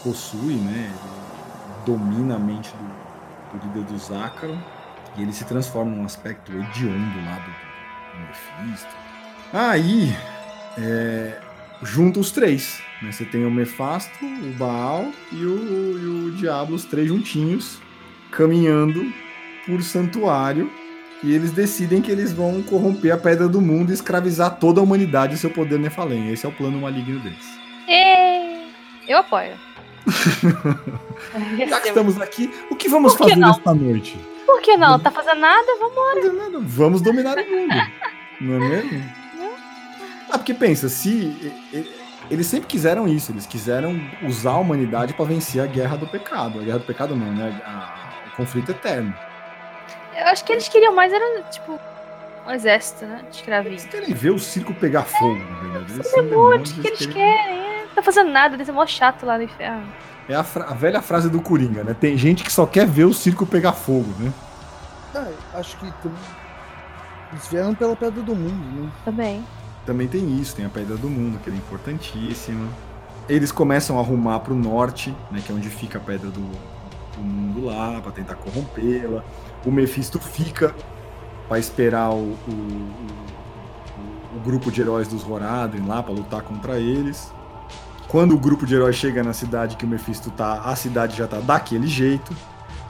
S3: possui, né? Ele domina a mente do, do líder do Zácaro e ele se transforma num aspecto hediondo lá do, do Mephisto. Aí é, junta os três. Né? Você tem o Mefasto, o Baal e o, e o Diablo, os três juntinhos, caminhando por santuário. E eles decidem que eles vão corromper a Pedra do Mundo e escravizar toda a humanidade e seu poder Nefalém. Esse é o plano maligno deles.
S1: E... Eu apoio. (laughs)
S3: Já que estamos aqui, o que vamos que fazer não? esta noite?
S1: Por que não? Tá fazendo nada? Vambora.
S3: Vamos dominar o mundo. não é mesmo? Ah, porque pensa, se. Eles sempre quiseram isso, eles quiseram usar a humanidade para vencer a guerra do pecado. A guerra do pecado não, né? A, o conflito eterno.
S1: Eu acho que eles queriam mais, era tipo, um exército, né? De escravinhos.
S3: Eles querem ver o circo pegar fogo, na verdade.
S1: Eles são demônios, que eles querem. querem. Não tá fazendo nada, eles são mó chato lá no inferno.
S3: É a, a, velha frase do Coringa, né? Tem gente que só quer ver o circo pegar fogo, né?
S4: Ah, acho que eles vieram pela Pedra do Mundo, né?
S1: Também.
S3: Também tem isso, tem a Pedra do Mundo, que é importantíssima. Eles começam a arrumar para o norte, né, que é onde fica a Pedra do, do Mundo lá, para tentar corrompê-la. O Mephisto fica para esperar o, o, o, o, grupo de heróis dos Horadrim lá para lutar contra eles. Quando o grupo de heróis chega na cidade que o Mephisto tá, a cidade já tá daquele jeito.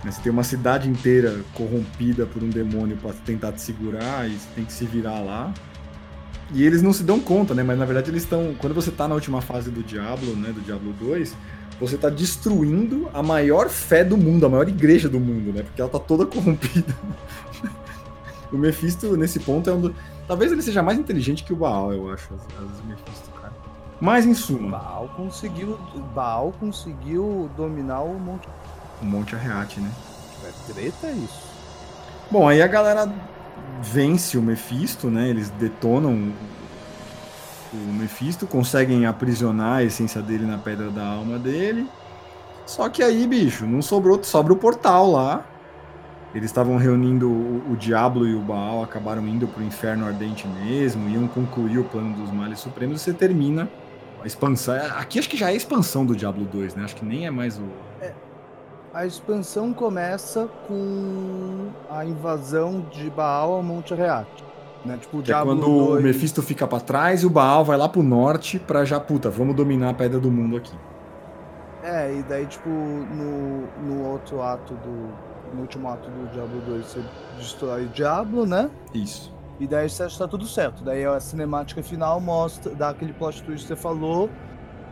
S3: Né? Você tem uma cidade inteira corrompida por um demônio para tentar te segurar e você tem que se virar lá. E eles não se dão conta, né? Mas na verdade eles estão. Quando você tá na última fase do Diablo, né? Do Diablo 2, você tá destruindo a maior fé do mundo, a maior igreja do mundo, né? Porque ela tá toda (laughs) corrompida. o Mephisto, nesse ponto, é um do... Talvez ele seja mais inteligente que o Baal, eu acho, as, Mephisto, cara. Mas em suma.
S4: Baal conseguiu. Baal conseguiu dominar o Monte.
S3: O Monte Arreate, né?
S4: É treta isso.
S3: Bom, aí a galera vence o Mephisto, né? Eles detonam o Mephisto, conseguem aprisionar a essência dele na pedra da alma dele. Só que aí, bicho, não sobrou, sobra o portal lá. Eles estavam reunindo o, o Diablo e o Baal, acabaram indo pro inferno ardente mesmo, iam concluir o plano dos males supremos e você termina a expansão. Aqui acho que já é a expansão do Diablo 2, né? Acho que nem é mais o. É,
S4: a expansão começa com a invasão de Baal ao Monte Reat. Né? Tipo,
S3: que é quando 2... o Mephisto fica para trás e o Baal vai lá pro norte pra já, puta, vamos dominar a Pedra do Mundo aqui.
S4: É, e daí, tipo, no, no outro ato do. No último ato do Diablo 2, você destrói o Diablo, né?
S3: Isso.
S4: E daí você está tudo certo. Daí a cinemática final mostra, dá aquele plot twist que você falou,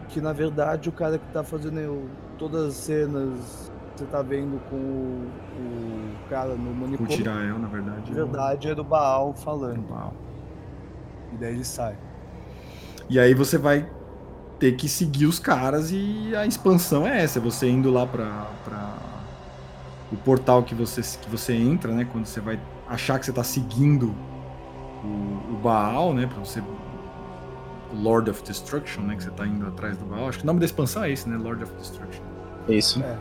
S4: que na verdade o cara que tá fazendo todas as cenas você tá vendo com o, o cara no monitor.
S3: O Tirael, na verdade.
S4: Na verdade, é do Baal falando. Do Baal. E daí ele sai.
S3: E aí você vai ter que seguir os caras e a expansão é essa, você indo lá pra, pra o portal que você, que você entra, né? Quando você vai achar que você tá seguindo o, o Baal, né? Pra você. Lord of Destruction, né? Que você tá indo atrás do Baal. Acho que o nome da expansão é esse, né? Lord of Destruction.
S2: Isso.
S3: É.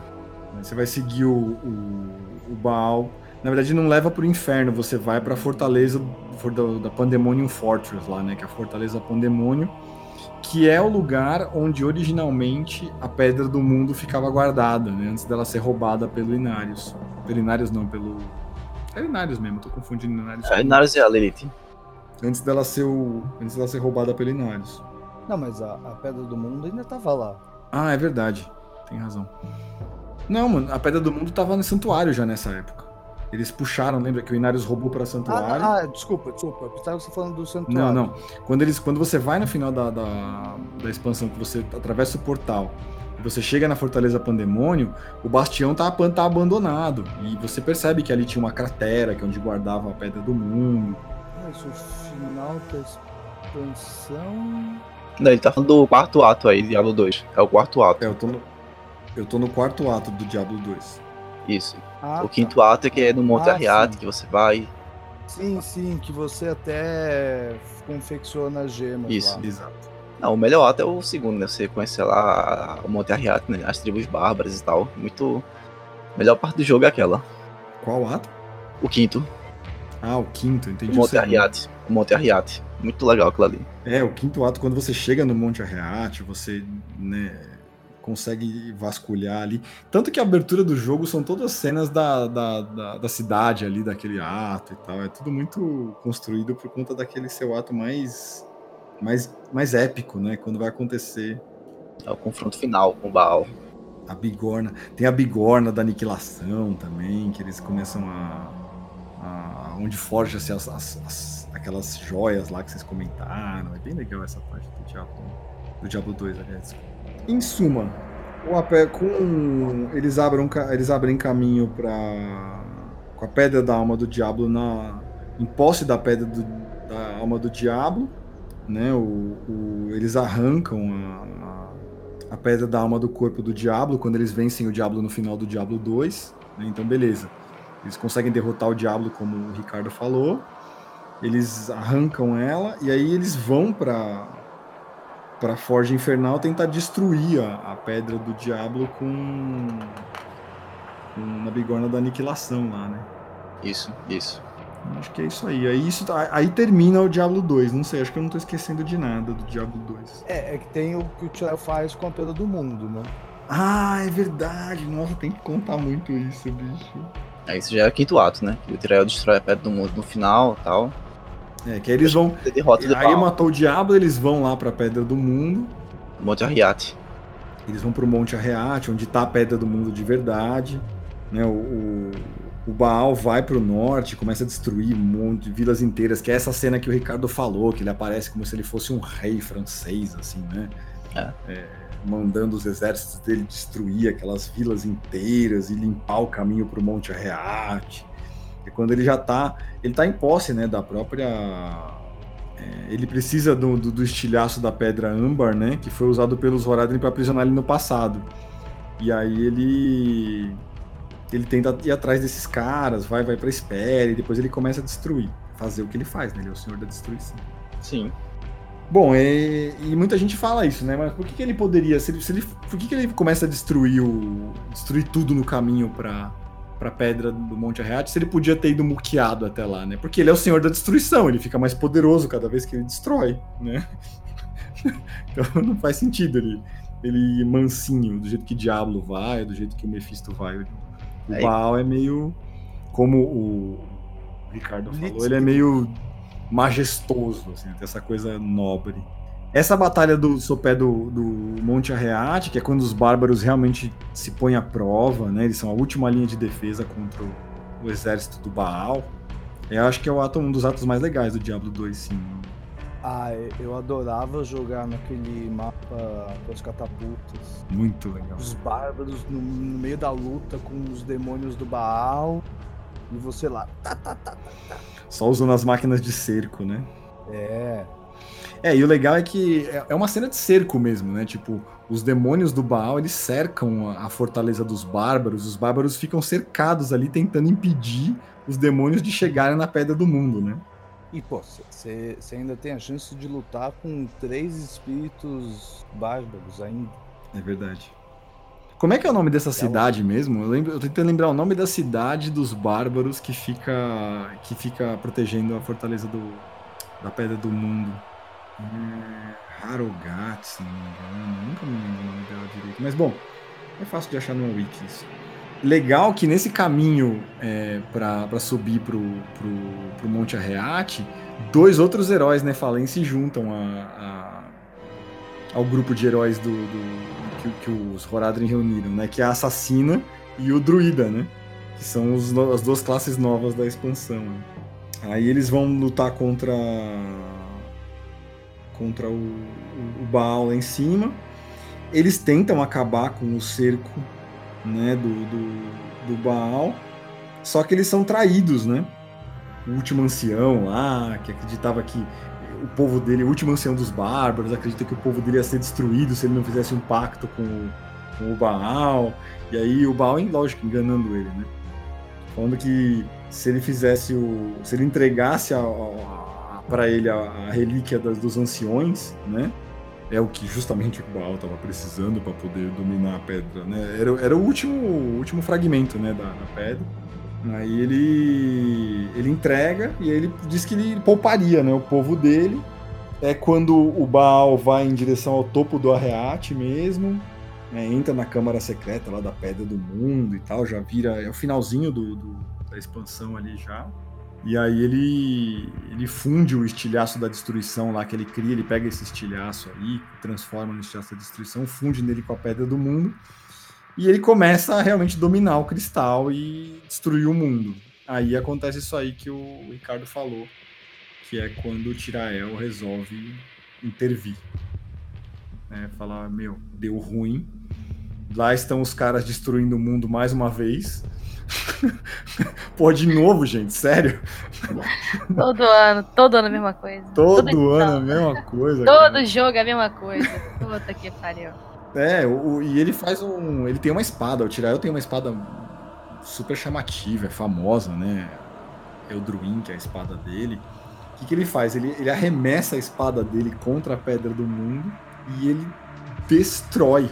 S3: Você vai seguir o, o, o Baal. Na verdade, não leva para o inferno, você vai para a fortaleza da, da Pandemonium Fortress lá, né? Que é a fortaleza Pandemônio, que é o lugar onde originalmente a Pedra do Mundo ficava guardada, né? Antes dela ser roubada pelo Inarius. Pelo Inarius não, pelo... É Inarius mesmo, tô confundindo Inarius.
S2: É, Inarius é a Lilith.
S3: Antes dela ser, o... Antes dela ser roubada pelo Inarius.
S4: Não, mas a, a Pedra do Mundo ainda tava lá.
S3: Ah, é verdade. Tem razão. Não, mano, a Pedra do Mundo tava no santuário já nessa época. Eles puxaram, lembra que o Inarius roubou para santuário?
S4: Ah, ah, desculpa, desculpa. Eu você falando do santuário.
S3: Não, não. Quando, eles, quando você vai no final da, da, da expansão, que você atravessa o portal e você chega na Fortaleza Pandemônio, o bastião tá, tá abandonado. E você percebe que ali tinha uma cratera, que é onde guardava a Pedra do Mundo.
S4: Mas o final da expansão.
S2: Não, ele tá falando do quarto ato aí, Diablo 2. É o quarto ato.
S3: É, eu tô no, eu tô no quarto ato do Diablo 2.
S2: Isso. Ah, o tá. quinto ato é que é no Monte ah, Arriate, que você vai.
S4: Sim, sim, que você até confecciona gemas.
S2: Isso, lá. exato. Não, o melhor ato é o segundo, né? Você conhece lá o Monte Arriate, né? As tribos bárbaras e tal. Muito. A melhor parte do jogo é aquela.
S3: Qual ato?
S2: O quinto.
S3: Ah, o quinto, entendi.
S2: O Monte Arriate. O Monte Arriate. Muito legal aquilo ali.
S3: É, o quinto ato, quando você chega no Monte Arriate, você, né, consegue vasculhar ali. Tanto que a abertura do jogo são todas cenas da, da, da, da, cidade ali, daquele ato e tal. É tudo muito construído por conta daquele seu ato mais mais, mais épico, né? Quando vai acontecer.
S2: É o confronto final com o Baal.
S3: A bigorna. Tem a bigorna da aniquilação também, que eles começam a. a onde forja-se as, as, as, aquelas joias lá que vocês comentaram. É bem legal essa parte do Diablo. Do Diablo 2, aliás. Em suma, o apé, com eles abrem, eles abrem caminho para com a pedra da alma do diabo na em posse da pedra do, da alma do diabo, né? O, o eles arrancam a, a, pedra da alma do corpo do diabo quando eles vencem o diabo no final do Diablo 2. Né? Então, beleza. Eles conseguem derrotar o diabo, como o Ricardo falou. Eles arrancam ela e aí eles vão para para Forja Infernal tentar destruir a, a pedra do diabo com, com na bigorna da aniquilação lá, né?
S2: Isso, isso.
S3: Acho que é isso aí. Aí, isso, tá, aí termina o Diablo 2. Não sei, acho que eu não tô esquecendo de nada do Diablo 2.
S4: É, é que tem o que o Tiel faz com a pedra do mundo, né?
S3: Ah, é verdade. Nossa, tem que contar muito isso, bicho.
S2: Aí isso já é o quinto ato, né? Que o Tirael destrói a pedra do mundo no final tal.
S3: É, que aí eles vão.
S2: Derrota
S3: aí pau. matou o diabo, eles vão lá pra Pedra do Mundo.
S2: Monte Arriate.
S3: Eles vão pro Monte Arriate, onde tá a Pedra do Mundo de verdade. Né, o, o, o Baal vai pro norte, começa a destruir um monte de vilas inteiras, que é essa cena que o Ricardo falou, que ele aparece como se ele fosse um rei francês, assim, né? É. É, mandando os exércitos dele destruir aquelas vilas inteiras e limpar o caminho pro Monte Arriate. É quando ele já está, ele está em posse, né, da própria é, ele precisa do, do, do, estilhaço da pedra âmbar, né, que foi usado pelos Horadrim para aprisionar ele no passado. E aí ele ele tenta ir atrás desses caras, vai vai para espera e depois ele começa a destruir, fazer o que ele faz, né? Ele é o senhor da destruição.
S2: Sim.
S3: Bom, e, e, muita gente fala isso, né? Mas por que, que ele poderia, se ele, se ele, por que, que ele começa a destruir o destruir tudo no caminho para pra pedra do Monte Arreate se ele podia ter ido muqueado até lá, né? Porque ele é o senhor da destruição, ele fica mais poderoso cada vez que ele destrói, né? (laughs) então não faz sentido ele, ele ir mansinho, do jeito que Diablo vai, do jeito que o Mephisto vai. O Aí. Baal é meio. Como o Ricardo falou, ele é meio majestoso, assim, tem essa coisa nobre. Essa batalha do sopé do, do Monte Arreate, que é quando os bárbaros realmente se põem à prova, né? Eles são a última linha de defesa contra o, o exército do Baal. Eu acho que é o ato, um dos atos mais legais do Diablo 2, sim.
S4: Ah, eu adorava jogar naquele mapa com as catapultas.
S3: Muito legal.
S4: Os bárbaros no, no meio da luta com os demônios do Baal. E você lá. Tá, tá, tá,
S3: Só usando as máquinas de cerco, né?
S4: É.
S3: É, e o legal é que é, é uma cena de cerco mesmo, né? Tipo, os demônios do Baal, eles cercam a fortaleza dos bárbaros, os bárbaros ficam cercados ali tentando impedir os demônios de chegarem na Pedra do Mundo, né?
S4: E, pô, você ainda tem a chance de lutar com três espíritos bárbaros ainda.
S3: É verdade. Como é que é o nome dessa cidade mesmo? Eu, lembro, eu tentei lembrar o nome da cidade dos bárbaros que fica que fica protegendo a fortaleza do, da Pedra do Mundo. É, Harogat, se não me engano. Nunca me lembro o nome dela direito. Mas bom, é fácil de achar no wiki isso. Legal que nesse caminho é, para subir pro, pro, pro Monte Arreate, dois outros heróis Nefalém se juntam a, a, ao grupo de heróis do, do que, que, os Horadrim reuniram, né? Que é a Assassina e o Druida, né? Que são os, as duas classes novas da expansão. Aí eles vão lutar contra contra o, o, o Baal lá em cima. Eles tentam acabar com o cerco né, do, do, do Baal, só que eles são traídos, né? O último ancião lá, que acreditava que o povo dele, o último ancião dos bárbaros, acredita que o povo dele ia ser destruído se ele não fizesse um pacto com, o, com o Baal. E aí o Baal, lógico, enganando ele, né? Falando que se ele fizesse o. se ele entregasse para ele a, a relíquia das, dos anciões, né? É o que justamente o Baal estava precisando para poder dominar a pedra, né? Era, era o último, último fragmento, né, da, da pedra. Aí ele ele entrega e ele diz que ele pouparia, né, o povo dele. É quando o Baal vai em direção ao topo do Arreate mesmo, né, entra na câmara secreta lá da Pedra do Mundo e tal, já vira é o finalzinho do, do da expansão ali já. E aí ele, ele funde o estilhaço da destruição lá que ele cria, ele pega esse estilhaço aí, transforma no estilhaço da destruição, funde nele com a pedra do mundo, e ele começa a realmente dominar o cristal e destruir o mundo. Aí acontece isso aí que o Ricardo falou, que é quando o Tirael resolve intervir. Né? Falar, meu, deu ruim. Lá estão os caras destruindo o mundo mais uma vez. (laughs) Pô, de novo, gente, sério?
S1: Todo ano, todo ano a mesma coisa.
S3: Todo, todo ano a mesma coisa.
S1: Todo cara. jogo a mesma coisa. Puta que pariu.
S3: É, o, e ele faz um. Ele tem uma espada. O Tirael tem uma espada super chamativa, é famosa, né? Eldruin, que é a espada dele. O que, que ele faz? Ele, ele arremessa a espada dele contra a Pedra do Mundo e ele destrói,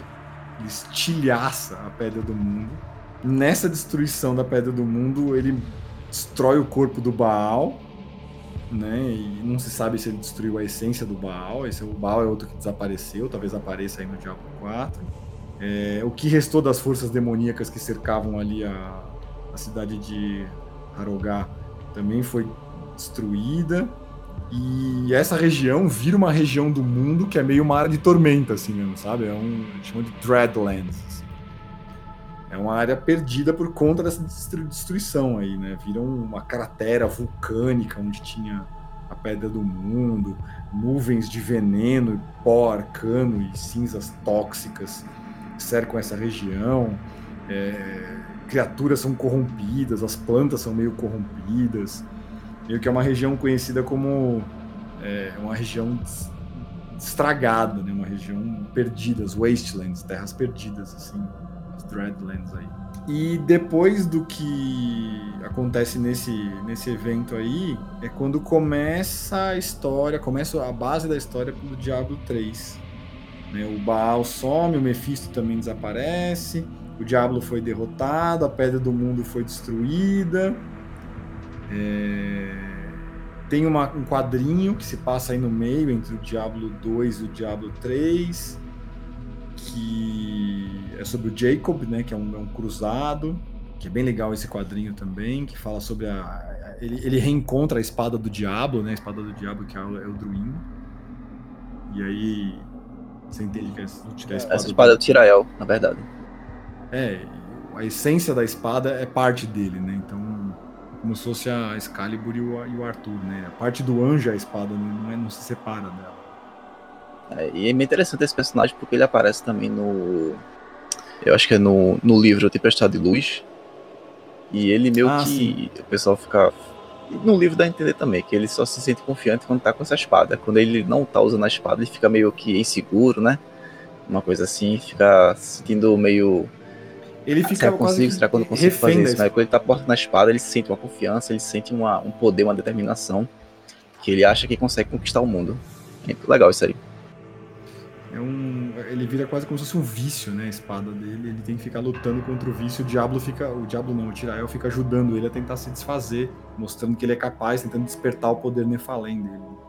S3: ele estilhaça a Pedra do Mundo. Nessa destruição da Pedra do Mundo, ele destrói o corpo do Baal, né? E não se sabe se ele destruiu a essência do Baal. Esse o Baal é outro que desapareceu, talvez apareça aí no Diablo 4. É, o que restou das forças demoníacas que cercavam ali a, a cidade de Harogá também foi destruída. E essa região vira uma região do mundo que é meio uma área de tormenta, assim mesmo, sabe? É um. Chama de Dreadlands. Assim. É uma área perdida por conta dessa destruição aí, né? Vira uma cratera vulcânica onde tinha a pedra do mundo, nuvens de veneno, pó arcano e cinzas tóxicas cercam essa região. É, criaturas são corrompidas, as plantas são meio corrompidas meio que é uma região conhecida como é, uma região estragada, né? Uma região perdida, as wastelands, terras perdidas, assim, as dreadlands aí. E depois do que acontece nesse, nesse evento aí, é quando começa a história, começa a base da história do Diablo 3. Né? O Baal some, o Mephisto também desaparece, o Diablo foi derrotado, a Pedra do Mundo foi destruída, é... Tem uma, um quadrinho que se passa aí no meio entre o Diablo 2 e o Diablo 3, que é sobre o Jacob, né, que é um, é um cruzado, que é bem legal esse quadrinho também, que fala sobre a. Ele, ele reencontra a espada do Diablo, né? A espada do Diablo, que é o, é o Druin. E aí. Você entende que é,
S2: que é a espada. Essa espada do... é o Tirael, na verdade.
S3: É, a essência da espada é parte dele, né? Então como se fosse a Excalibur e o, e o Arthur, né? A parte do anjo é a espada, não, é, não se separa dela.
S2: É, e é bem interessante esse personagem porque ele aparece também no. Eu acho que é no, no livro Tempestade de Luz. E ele meio ah, que. Sim. O pessoal fica. No livro dá a entender também que ele só se sente confiante quando tá com essa espada. Quando ele não tá usando a espada, ele fica meio que inseguro, né? Uma coisa assim, fica se sentindo meio
S3: ele fica será
S2: consigo, será quando eu consigo fazer isso? Mas quando ele tá porta na espada, ele sente uma confiança, ele sente uma, um poder, uma determinação, que ele acha que consegue conquistar o mundo. É muito legal isso aí.
S3: É um, ele vira quase como se fosse um vício, né? A espada dele. Ele tem que ficar lutando contra o vício. O diabo fica. O diabo não, o Tirael fica ajudando ele a tentar se desfazer, mostrando que ele é capaz, tentando despertar o poder Nefalém dele.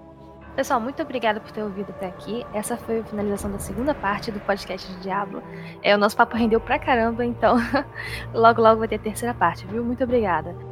S1: Pessoal, muito obrigada por ter ouvido até aqui. Essa foi a finalização da segunda parte do podcast de Diablo. É, o nosso papo rendeu pra caramba, então (laughs) logo logo vai ter a terceira parte, viu? Muito obrigada.